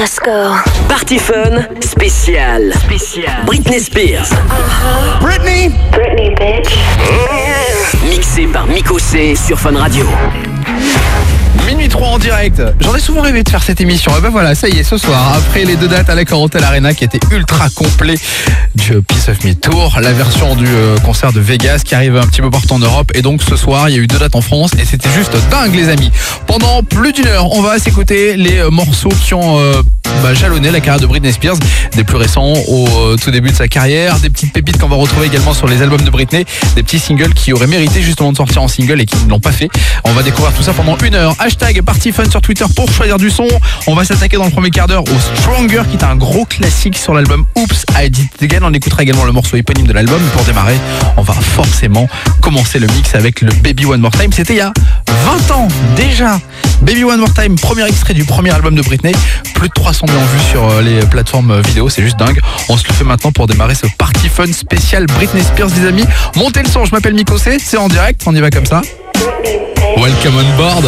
Let's go. Party Fun spécial. Spécial. Britney Spears. Britney? Britney, bitch. Mixé par Miko C sur Fun Radio. Minuit 3 en direct. J'en ai souvent rêvé de faire cette émission. Et ben voilà, ça y est, ce soir, après les deux dates à la Carotel Arena qui étaient ultra complet du Piece of Me Tour, la version du euh, concert de Vegas qui arrive un petit peu partout en Europe. Et donc ce soir, il y a eu deux dates en France et c'était juste dingue, les amis. Pendant plus d'une heure, on va s'écouter les euh, morceaux qui ont euh, bah, jalonné la carrière de Britney Spears, des plus récents au tout début de sa carrière, des petites pépites qu'on va retrouver également sur les albums de Britney, des petits singles qui auraient mérité justement de sortir en single et qui ne l'ont pas fait. On va découvrir tout ça pendant une heure. Party Fun sur Twitter pour choisir du son. On va s'attaquer dans le premier quart d'heure au Stronger qui est un gros classique sur l'album Oops I Did It Again. On écoutera également le morceau éponyme de l'album. Pour démarrer, on va forcément commencer le mix avec le Baby One More Time. C'était il y a 20 ans déjà. Baby One More Time, premier extrait du premier album de Britney. Plus de 300 millions vues sur euh, les plateformes euh, vidéo, c'est juste dingue. On se le fait maintenant pour démarrer ce Party Fun spécial Britney Spears, les amis. Montez le son, je m'appelle Miko C, c'est en direct, on y va comme ça. Welcome on board.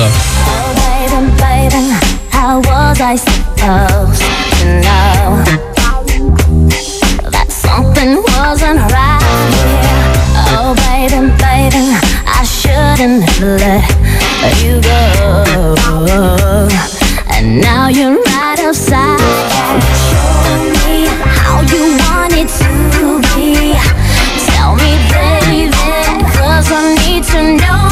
You go. And now you're right outside. Me how you want it to be. Tell me, I need to know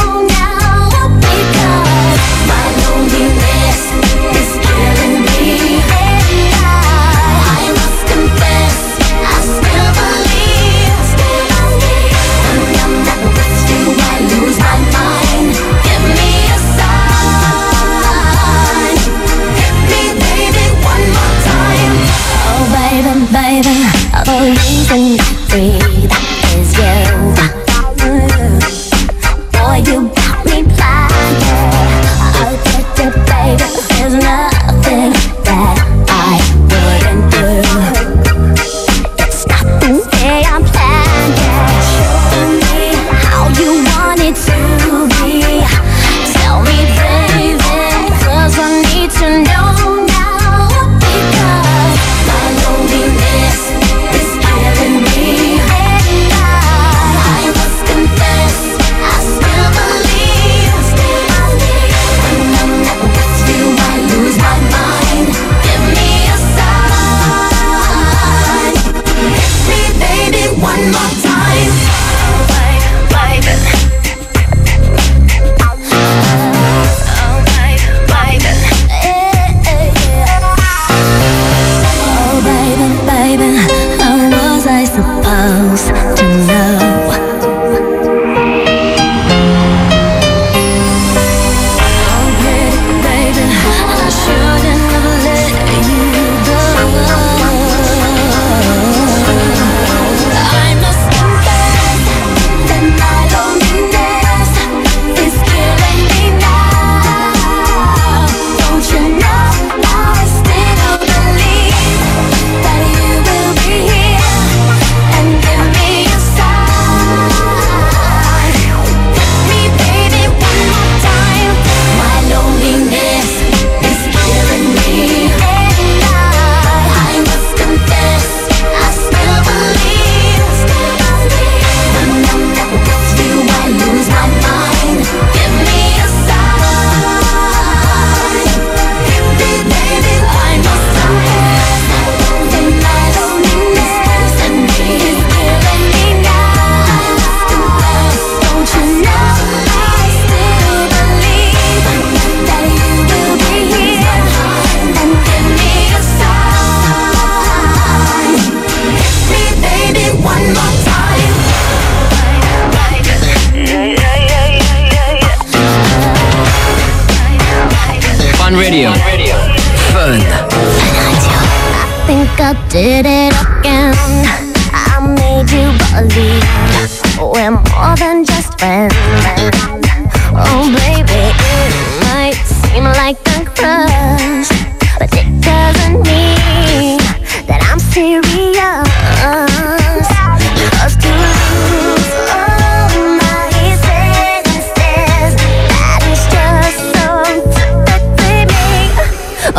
reason I breathe is you. Boy, you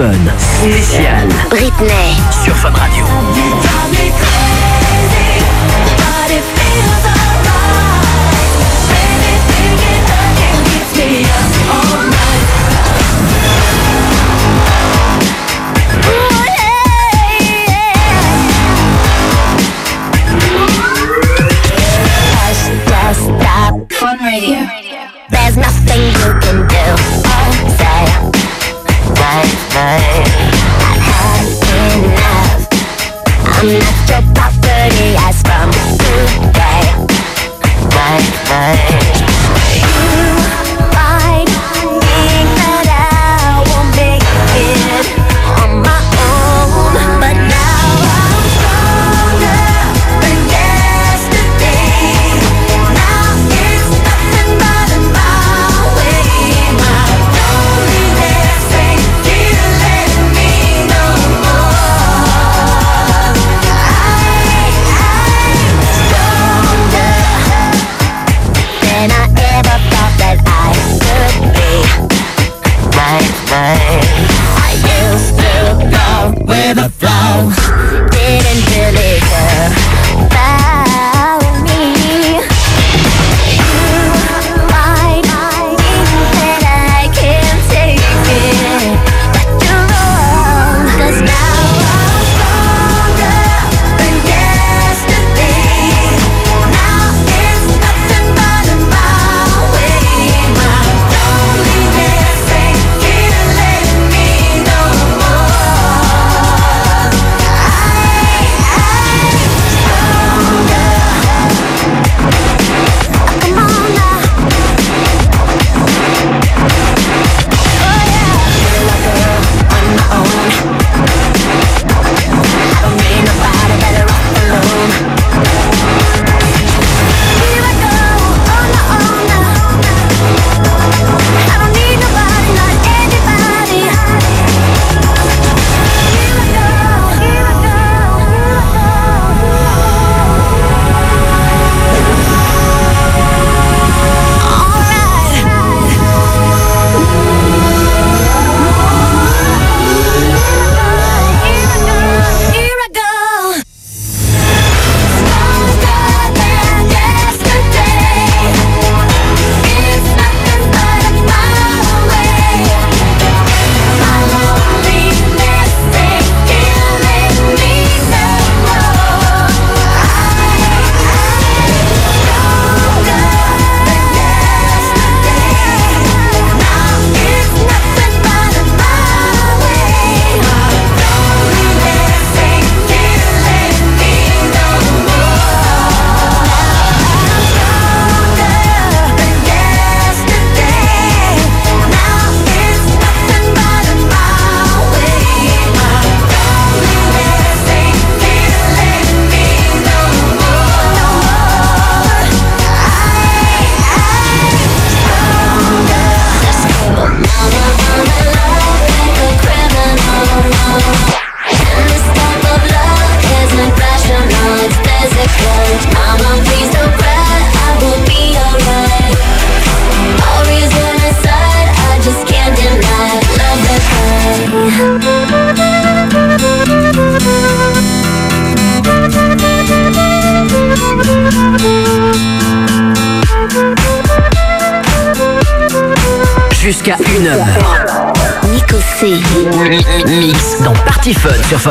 Fun spécial Britney. sur Fun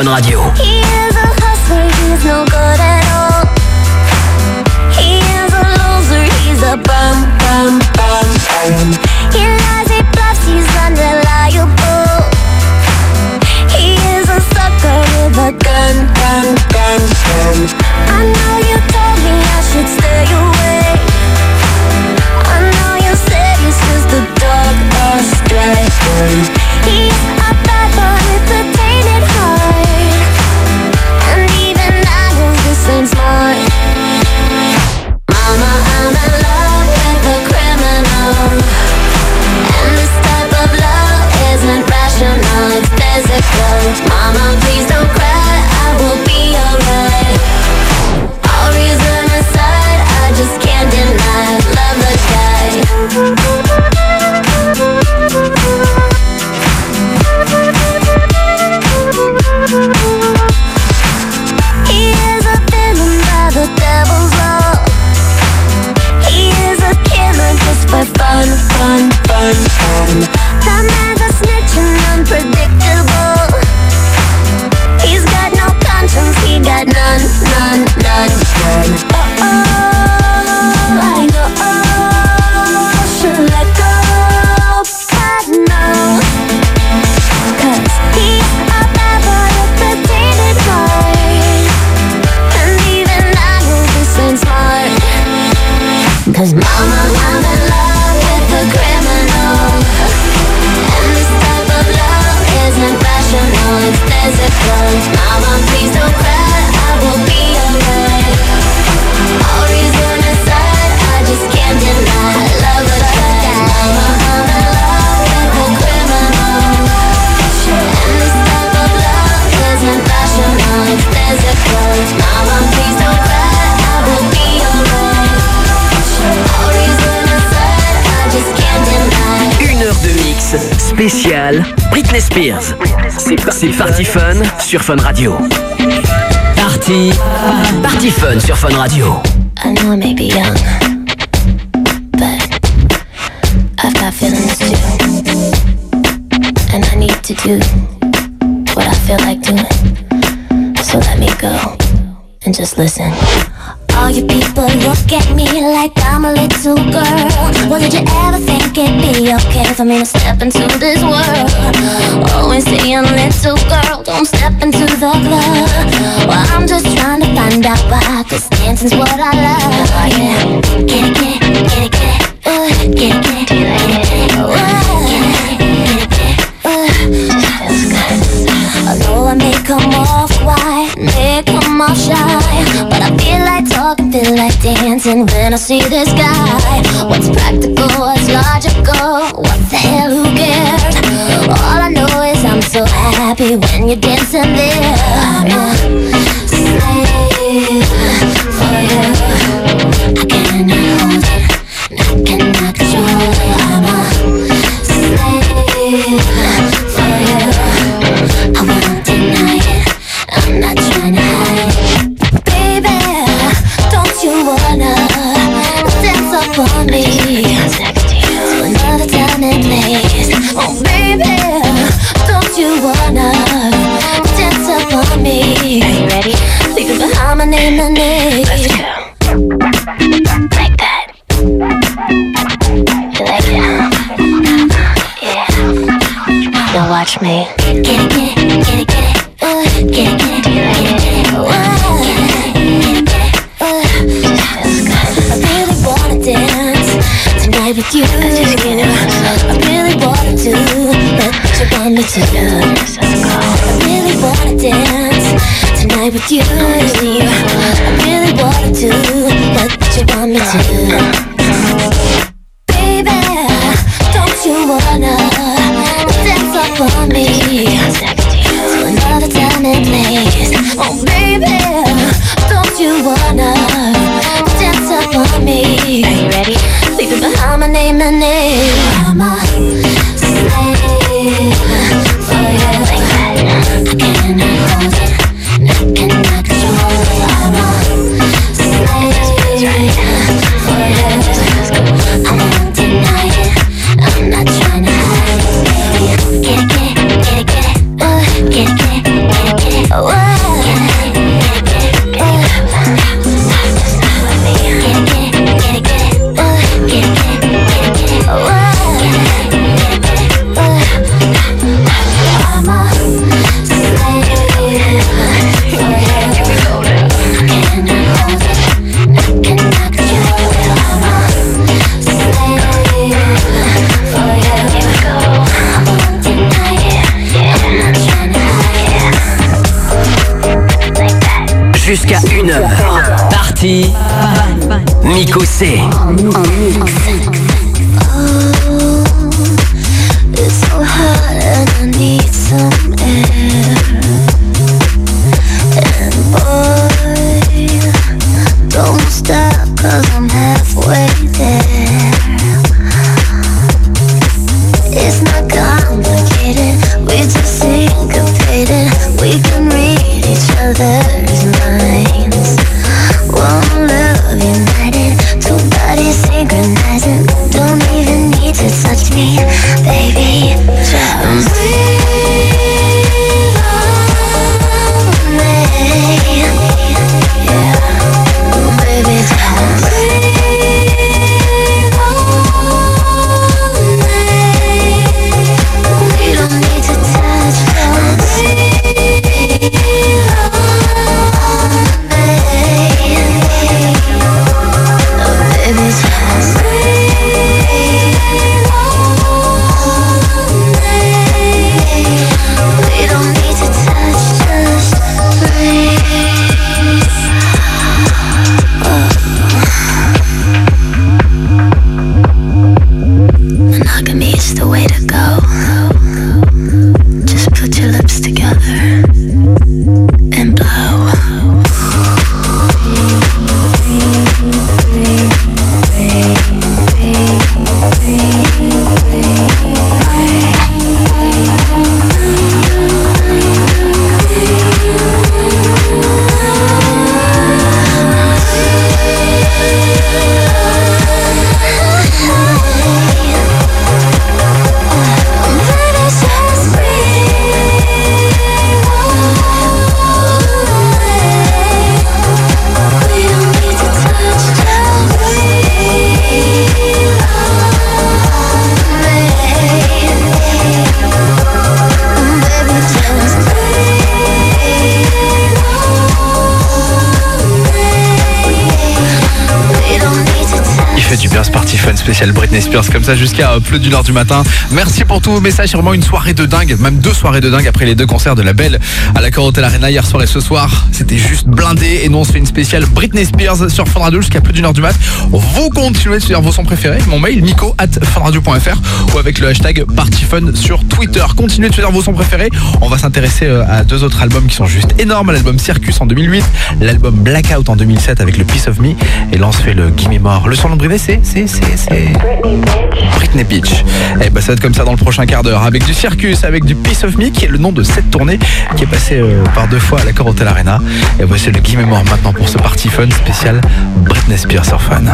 Fun sur Fun Radio. C'est Party Fun sur Fun Radio. Party, Party Fun sur Fun Radio. I know I may be young, but I've got feelings too. And I need to do what I feel like doing. So let me go and just listen. The club. Well, I'm just trying to find out why. Cause dancing's what I love. Oh, yeah. Get it, get it, get it, get it. Ooh, get it, get it, get it, get it. Ooh, get it, get it, get it. get it. Oh, uh. Although I may come off white, may come off shy. But I feel like talking, feel like dancing when I see this guy. What's practical? so happy when you're dancing there. Miko C. spécial Britney Spears comme ça jusqu'à euh, plus d'une heure du matin. Merci pour tous vos messages. Vraiment une soirée de dingue, même deux soirées de dingue après les deux concerts de la Belle à la Hotel Arena hier soir et ce soir. C'était juste blindé et nous on se fait une spéciale Britney Spears sur Fun Radio jusqu'à plus d'une heure du mat. Vous continuez de suivre vos sons préférés. Mon mail nico at ou avec le hashtag partyfun sur Twitter. Continuez de suivre vos sons préférés. On va s'intéresser euh, à deux autres albums qui sont juste énormes. L'album Circus en 2008, l'album Blackout en 2007 avec le Piece of Me et là on se fait le Gimme More. Le son de c'est c'est c'est c'est Britney Beach. Et bah ça va être comme ça dans le prochain quart d'heure avec du Circus, avec du Piece of Me qui est le nom de cette tournée qui est passée euh, par deux fois à l'accord Hotel Arena. Et voici le Gimme More maintenant pour ce party fun spécial Britney Spears sur Fun.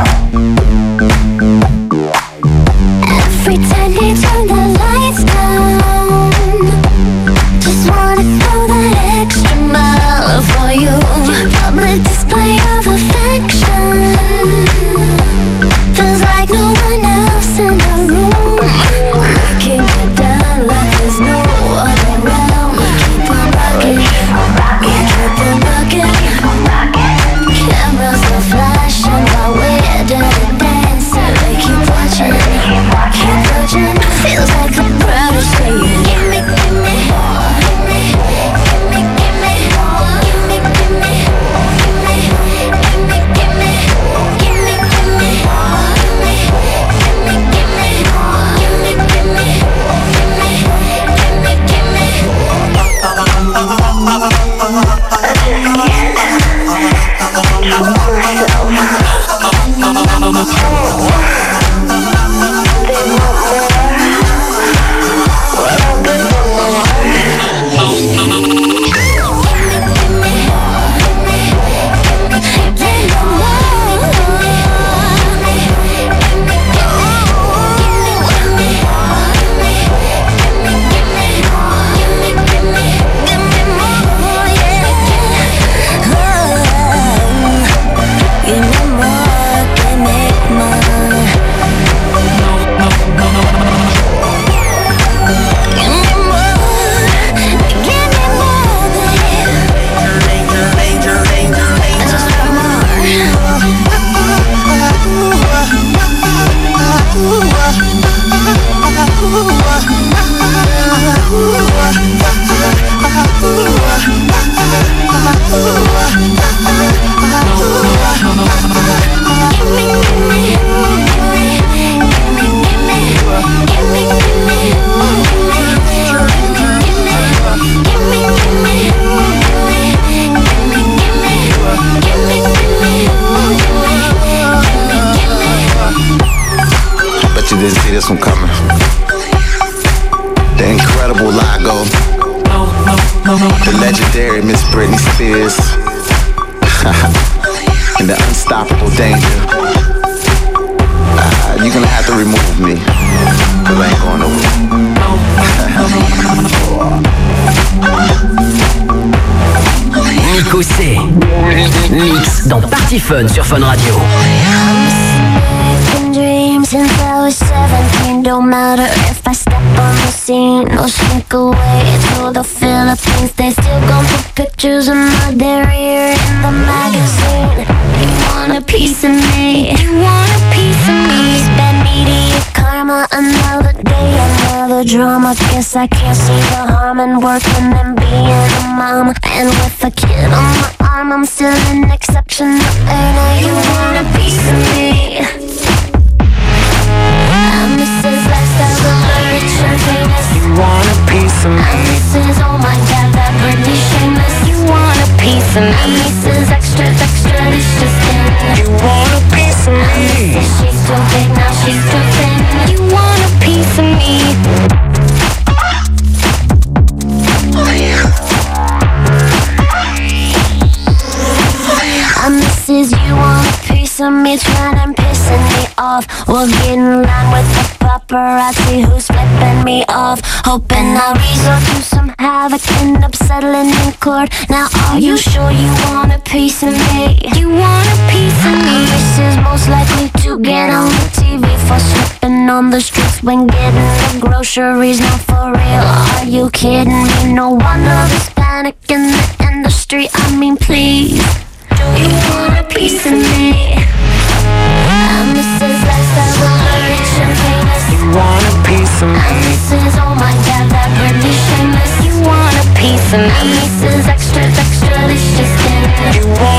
Me. You want a piece of me. Spend media karma Another day, another drama. Guess I can't see the harm in working and being a mom And with a kid on Are you sure you want a piece of me? You want a piece of me? This is most likely to get on the TV for slipping on the streets when getting the groceries. Not for real. Are you kidding me? No wonder there's panic in the industry. I mean, please. Do you want a piece of me? I'm Mrs. Lifestyle, rich and famous. You want a piece of me? Some is extra, extra delicious extra, You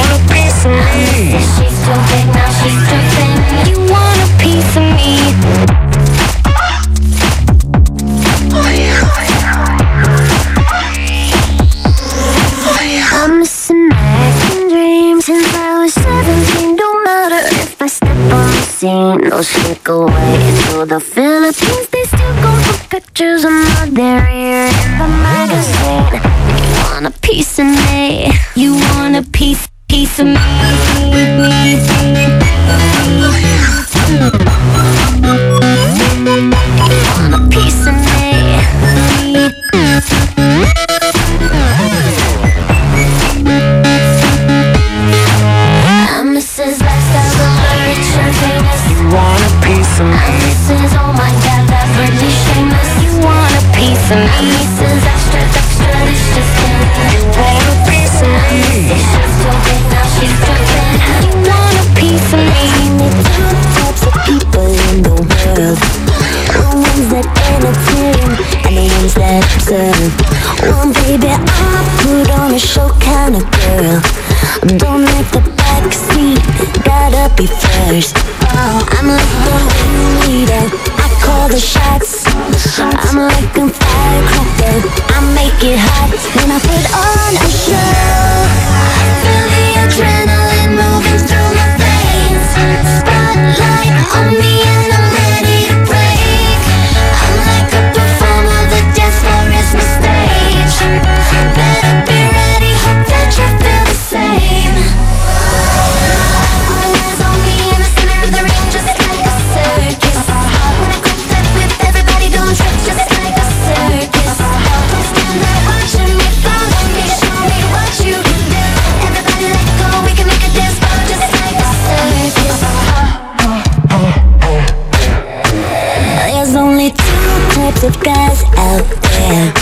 out there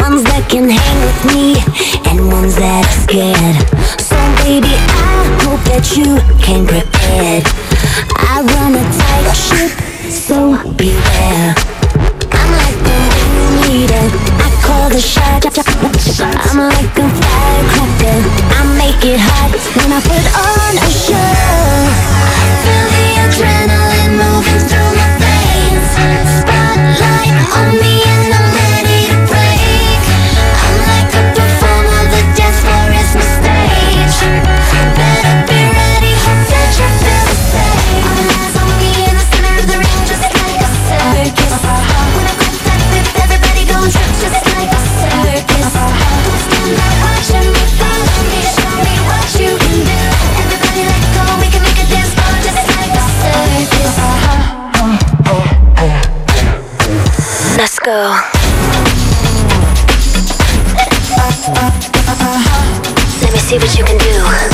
Ones that can hang with me And ones that are scared. So baby, I hope that you can prepare. I run a tight ship, so beware. I'm like the leader, I call the shots. I'm like a firecracker. I make it hot when I put on a show I feel the adrenaline moving through my veins. see what you can do.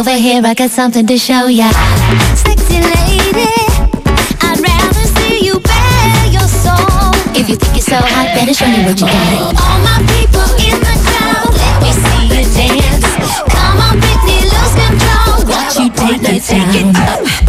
Over here, I got something to show ya. Sexy lady, I'd rather see you bare your soul. If you think you're so hot, better show me what you got. All my people in the crowd, let me see you dance. Come on, Britney, lose control. Watch you take it down.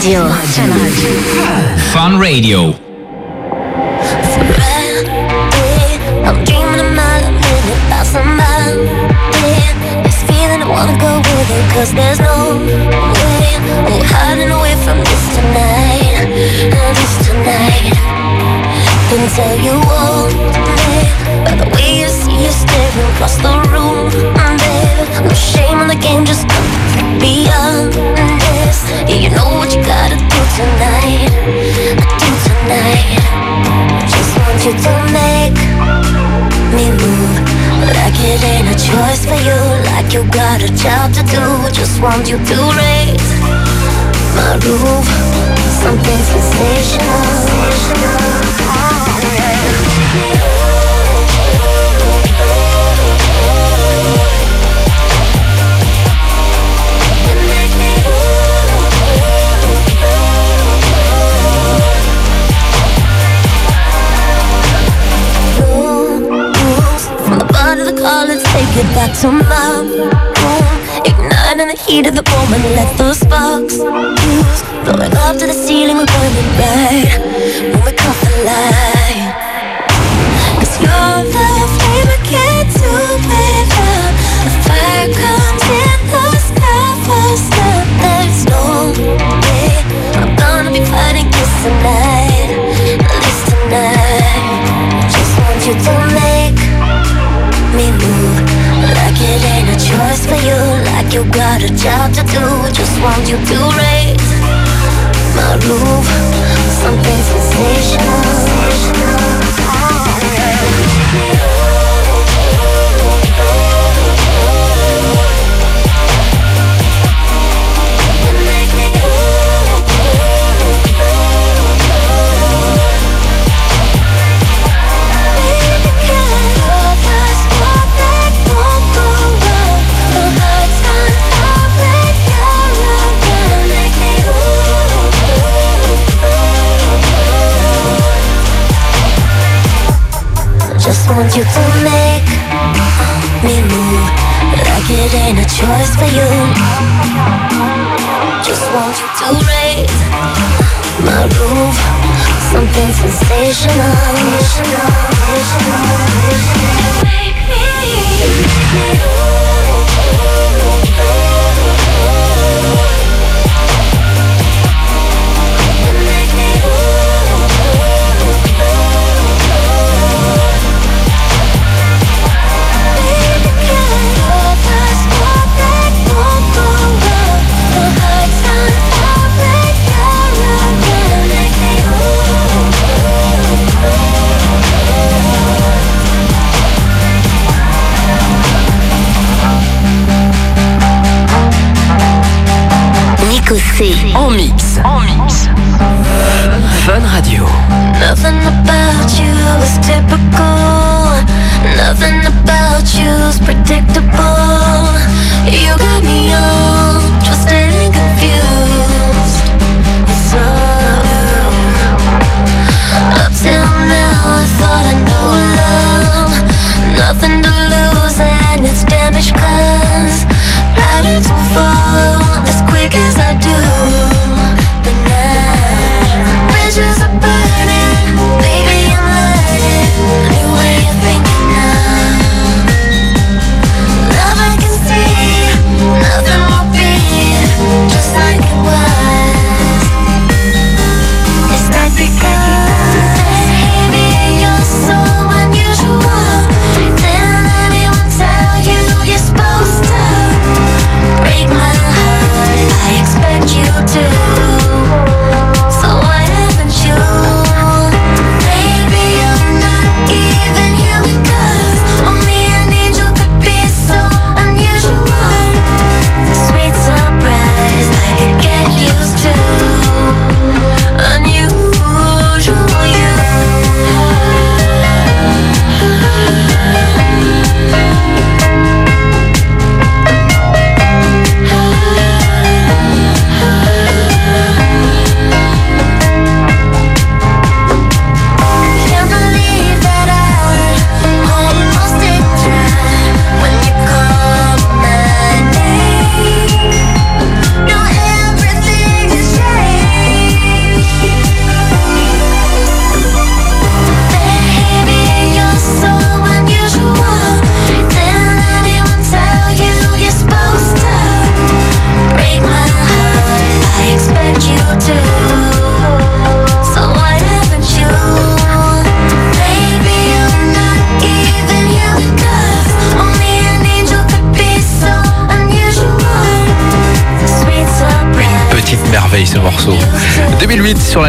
Radio. Fun Radio. Fun Radio. I'm dreaming a mile a minute about somebody. This feeling I wanna go with it, cause there's no way I'm hiding away from this tonight. This tonight. Can tell you all, babe, by the way you see you staring across the room, babe. No shame in the game, just be honest. Yeah, you know what you gotta do tonight. Just want you to make me move. Like it ain't a choice for you Like you got a job to do. Just want you to raise my roof. Something sensational. Oh, Rules to my room Ignite in the heat of the moment, let the sparks fuse Blowing up to the ceiling, we're burning bright When we caught the light Cause you're the flame, I can't do without The fire comes in the sky up There's no way I'm gonna be fighting this tonight you got a job to do Just want you to raise my roof. Something sensational want you to make. Me move Like it ain't a choice for you. Just want you to raise my roof. Something sensational. Nico mix.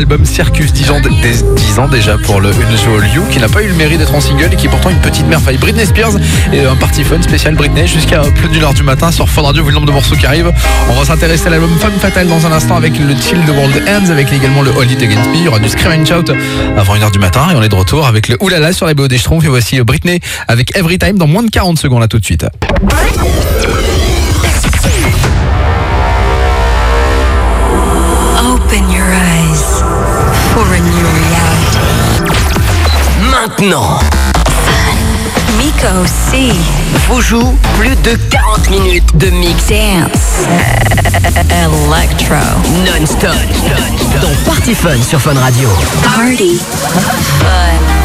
album Circus, 10 ans, 10 ans déjà pour le Unusual You, qui n'a pas eu le mérite d'être en single et qui est pourtant une petite merveille. Britney Spears et un party fun spécial Britney jusqu'à plus d'une heure du matin sur Fun Radio, vu le nombre de morceaux qui arrivent. On va s'intéresser à l'album Femme Fatale dans un instant avec le Till the World Ends, avec également le All It Against Me. Il y aura du Scream Shout avant 1h du matin et on est de retour avec le Oulala sur la BO des Schtroumpfs. Et voici Britney avec Every Time dans moins de 40 secondes là tout de suite. maintenant. Miko C vous joue plus de 40 minutes de mix dance electro non-stop dans Party Fun sur Fun Radio. Party Fun.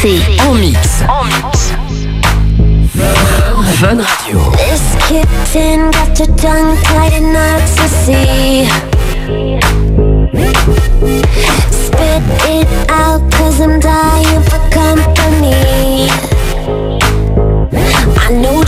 C. En mix. En mix. Fun Radio. This kitten got your tongue tied in ecstasy. Spit it out, cause I'm dying for company. I got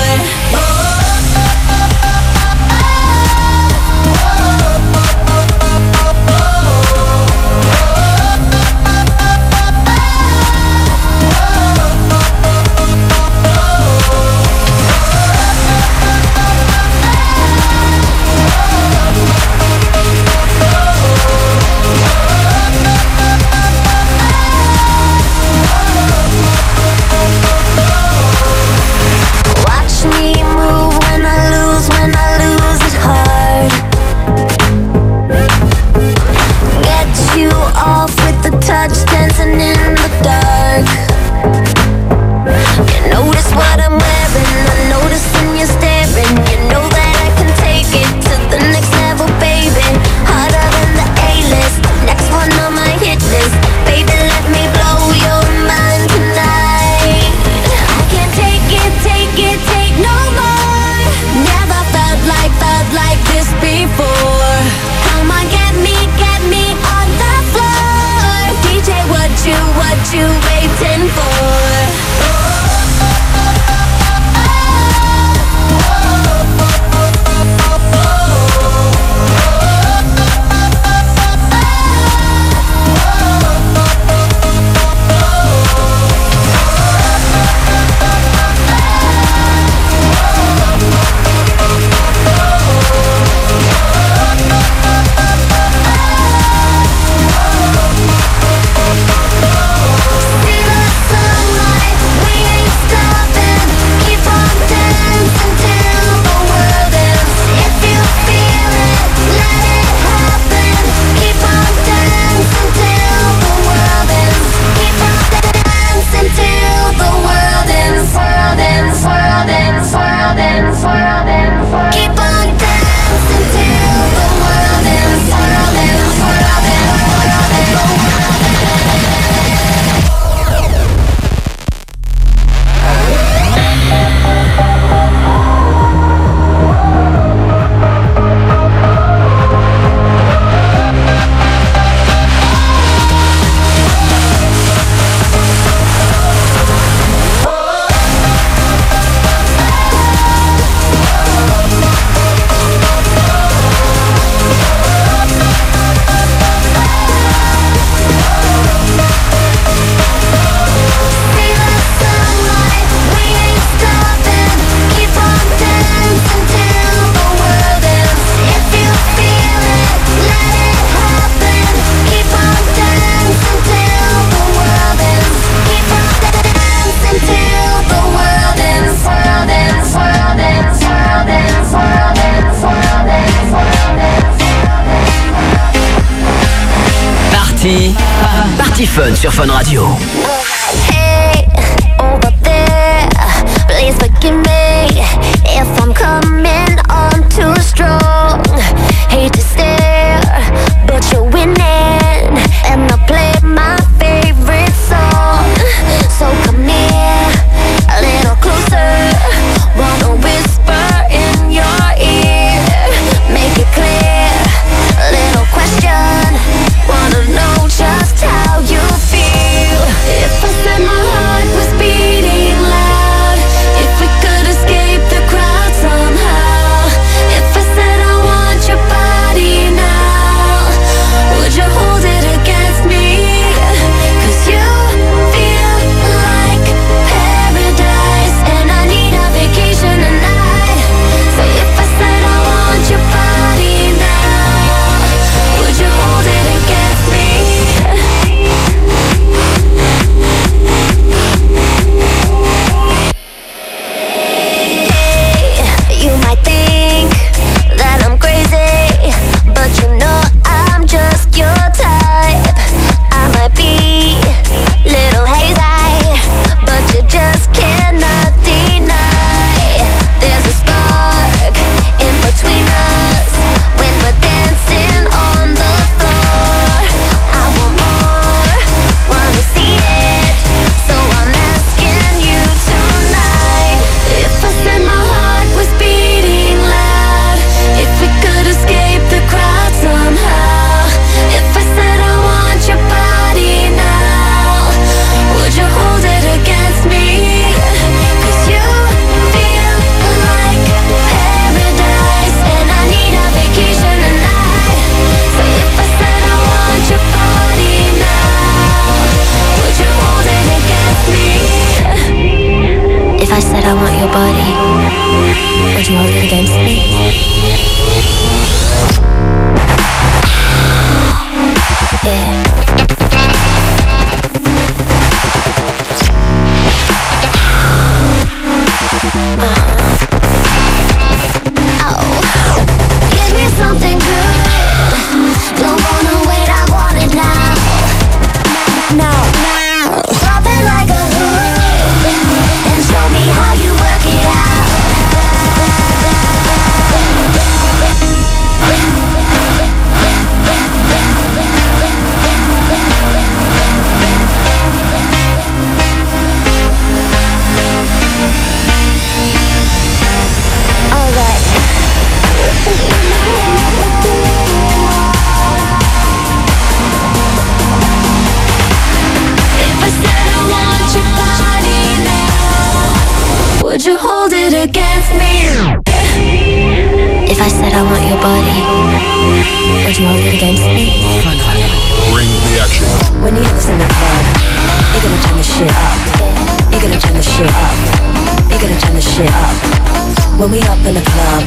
Gonna turn the shit up. When we up in the club,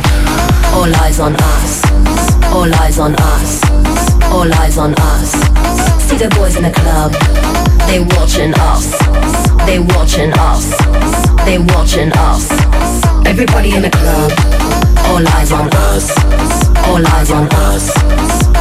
all eyes on us. All eyes on us. All eyes on us. See the boys in the club, they watching us. They watching us. They watching us. Everybody in the club, all eyes on us. All eyes on us.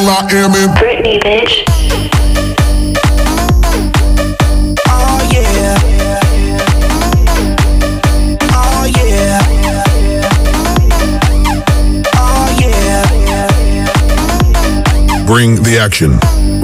will.i.am in Britney, bitch. Oh yeah. Oh yeah. Oh yeah. Bring the action.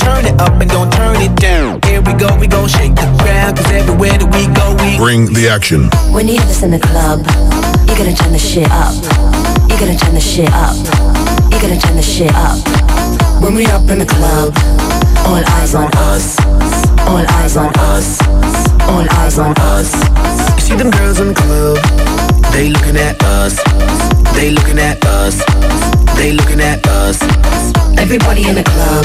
Hey, yo. Turn it up and don't turn it down. Here we go, we gon' shake the ground. Cause everywhere that we go, we Bring the action. When you have this in the club, you're gonna turn the shit up. You gotta turn the shit up. You gotta turn the shit up. When we up in the club, all eyes on us. All eyes on us. All eyes on us. You see them girls in the club, they looking at us. They looking at us. They looking at us. Everybody in the club,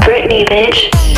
Britney, bitch.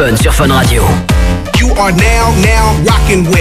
Fun sur Fun Radio. You are now, now rocking with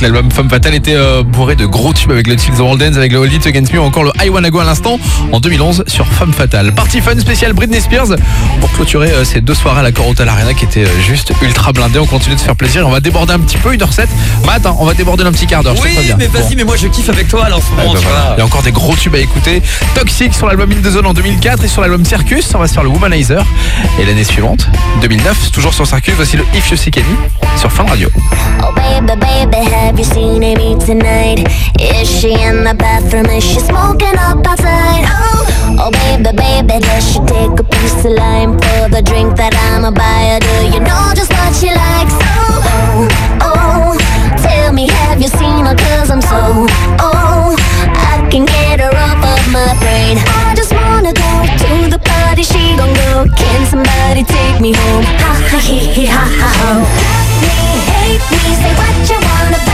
que l'album Femme Fatale était euh, bourré de gros tubes avec le the World Dance, avec le Hold It Against Me ou encore le I Wanna Go à l'instant en 2011 sur Femme Fatale. Party Fun spécial Britney Spears pour clôturer euh, ces deux soirées à la Corotel Arena qui étaient euh, juste ultra blindées. On continue de se faire plaisir. On va déborder un petit peu, 1h07. Matt, hein, on va déborder d'un petit quart d'heure. Oui, mais Bon. vas-y, mais moi je kiffe avec toi là en ce Ouais, moment. bah tu voilà. vois. Il y a encore des gros tubes à écouter. Toxic sur l'album In the Zone en 2004 et sur l'album Circus, on va se faire le Womanizer. Et l'année suivante, 2009, toujours sur Circus, voici le If You See Kenny sur Fun Radio. Oh baby, baby, have you seen Amy tonight? Is she in the bathroom? Is she smoking up outside? Oh, oh baby, baby, does she take a piece of lime for the drink that I'ma buy? Do you know just what she likes? Oh, oh, oh, tell me, have you seen her? Cause I'm so, oh, I can get her off of my brain. I just wanna go to the party, she gon' go. Can somebody take me home? Ha ha he he ha ha ho. Me, hate me, say what you want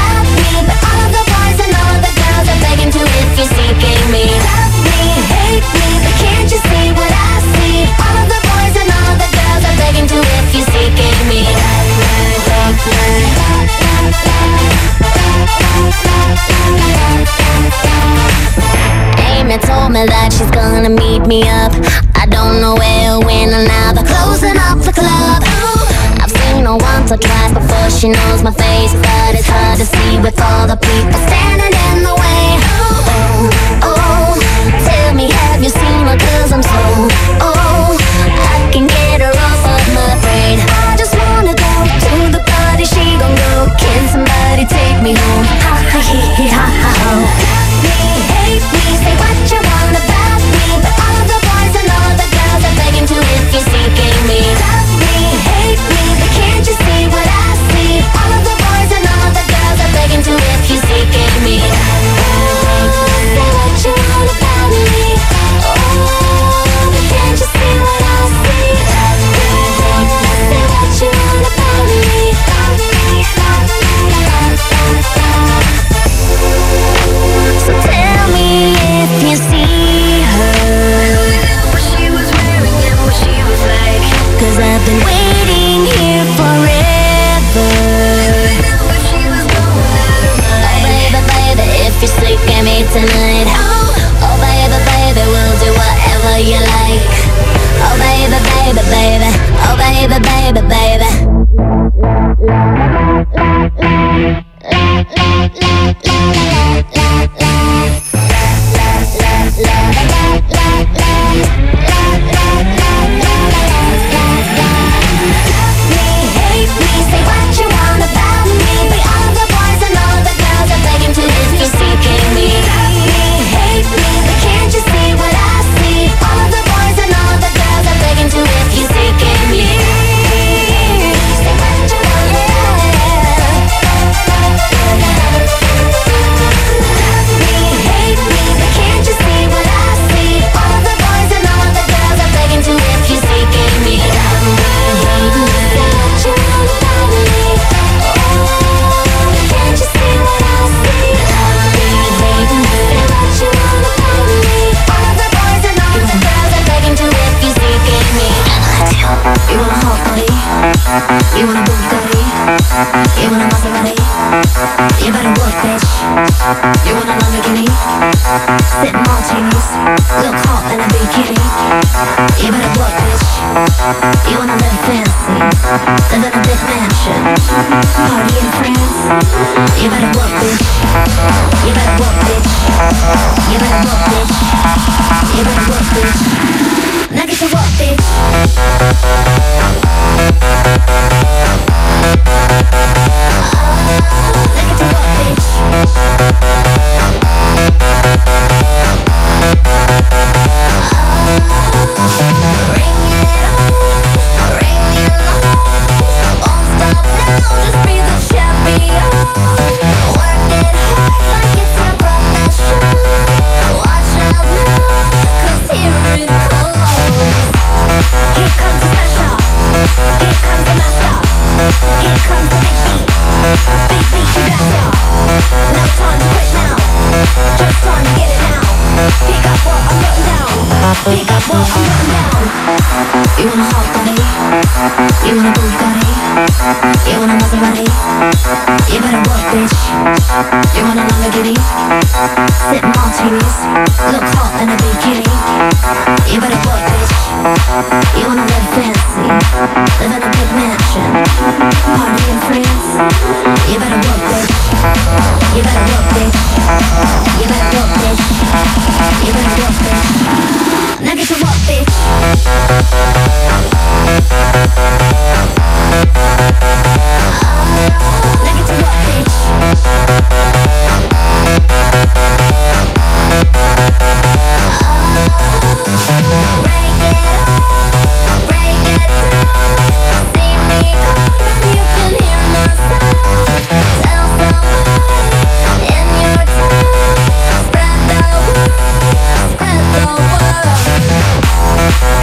told me that she's gonna meet me up. I don't know where, when, or now they're closing up the club. I've seen her once or twice before. She knows my face, but it's hard to see with all the people standing in the way. Oh, oh, tell me, have you seen her? Cause I'm so, oh, I can get her off of my brain. I just wanna go to the party, she gon' go. Can somebody take me home? Ha ha he he ha ha ho. Me, hate me, say what you want about me, but all the boys and all the girls are begging to if you're seeking me. Love me, hate me, but can't you see what I see? All of the boys and all the girls are begging to if you're seeking me. Tonight. You want another giddy? Sip martinis, look hot in a bikini. You better work, bitch. You wanna live fancy, live in a big mansion, party in France. You better work, bitch. You better work, bitch. You better work, bitch. You better work, bitch now to bitch. Get to bitch. Break it off, break it down. See me you can hear my sound. Tell someone.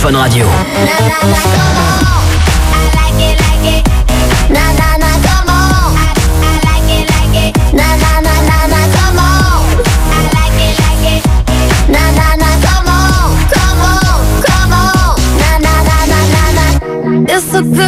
Fun Radio. It's a good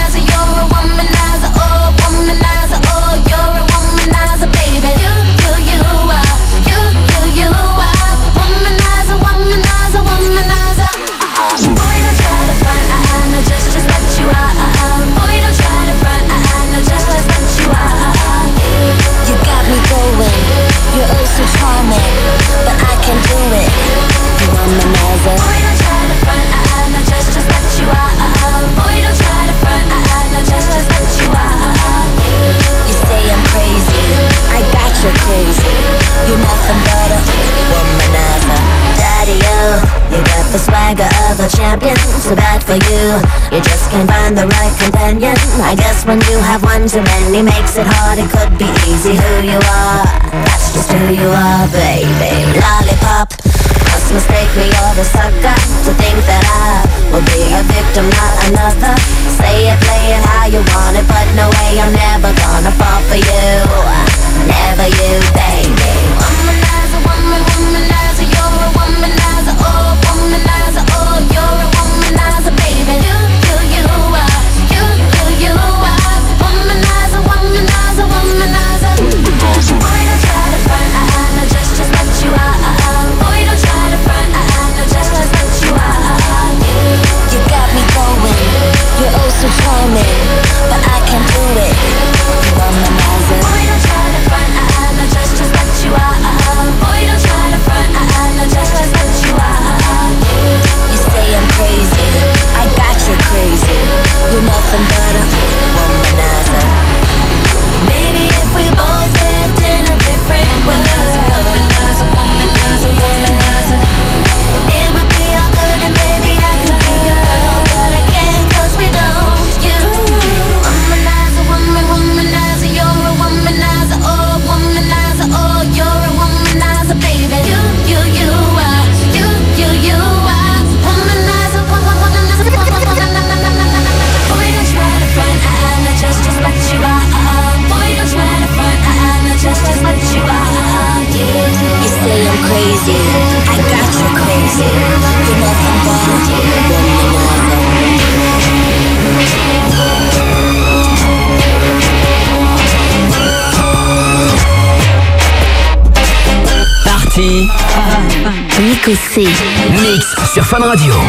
can do it. You womanizer. Boy, don't try to front, I, I know just, just what you are. Boy, don't try to front, I, I know just, just what you are. You say I'm crazy, I got you crazy. You're nothing but a womanizer. Daddy, of a champion. So bad for you, you just can't find the right companion. I guess when you have one too many makes it hard. It could be easy who you are. That's just who you are, baby. Lollipop. Must mistake me or the sucker to think that I will be a victim, not another. Say it, play it how you want it, but no way I'm never gonna fall for you. Never you, baby. Womanizer, woman, womanizer, so but I can do it. Boy, don't try to front, I, know just, just what you are. Boy, don't try to front, I, know just, just what you are. You say I'm crazy, I got you crazy. You're nothing but a Radio.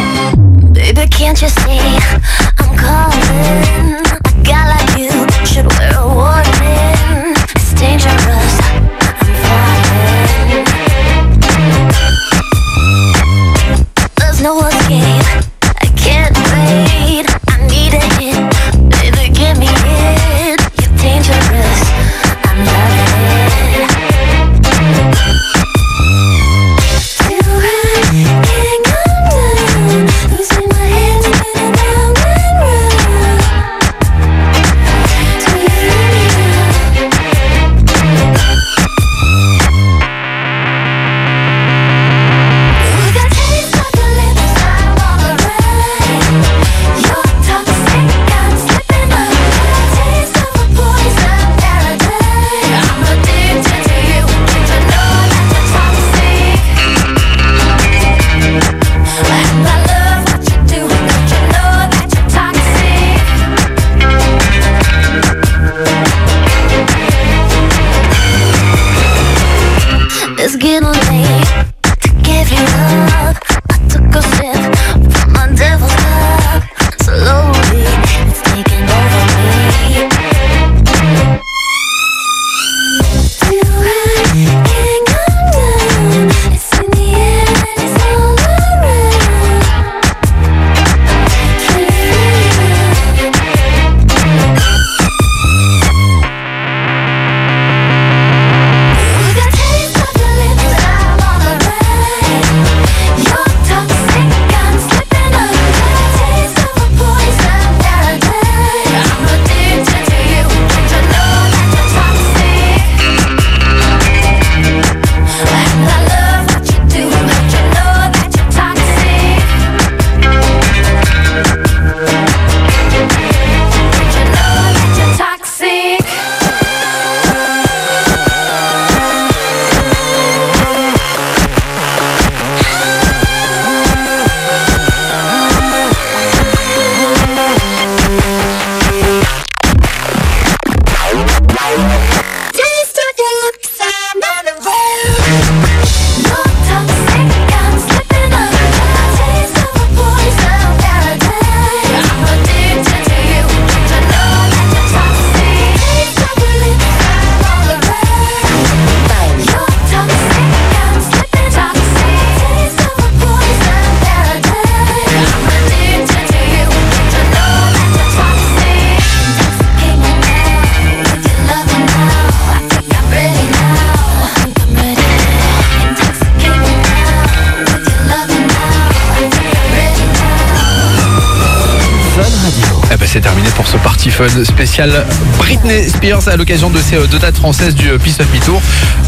Spécial Britney Spears à l'occasion de ces euh, deux dates françaises du euh, Peace of Me Tour.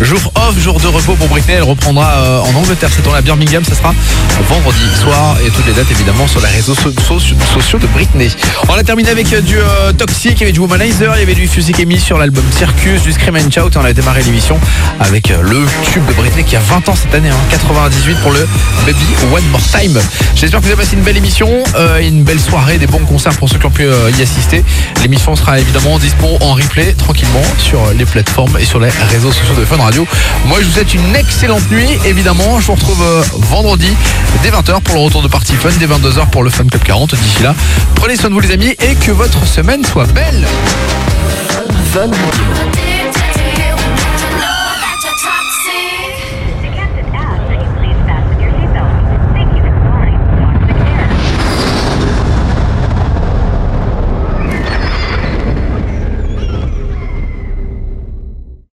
Jour off, jour de repos pour Britney. Elle reprendra euh, en Angleterre, c'est dans la Birmingham. Ça sera vendredi soir et toutes les dates évidemment sur les réseaux so- so- sociaux de Britney. On a terminé avec du Toxic, il y avait du Womanizer, il y avait du Fusik Emi sur l'album Circus, du Scream and Shout et on a démarré l'émission avec le tube de Britney qui a 20 ans cette année, hein, 98 pour le Baby One More Time. J'espère que vous avez passé une belle émission, une belle soirée, des bons concerts pour ceux qui ont pu y assister. L'émission sera évidemment en replay tranquillement sur les plateformes et sur les réseaux sociaux de Fun Radio. Moi je vous souhaite une excellente nuit évidemment. Je vous retrouve euh, vendredi dès 20h pour le retour de Party Fun, dès 22h pour le Fun Club 40. D'ici là, prenez soin de vous les amis et que votre semaine soit belle. Fun Radio.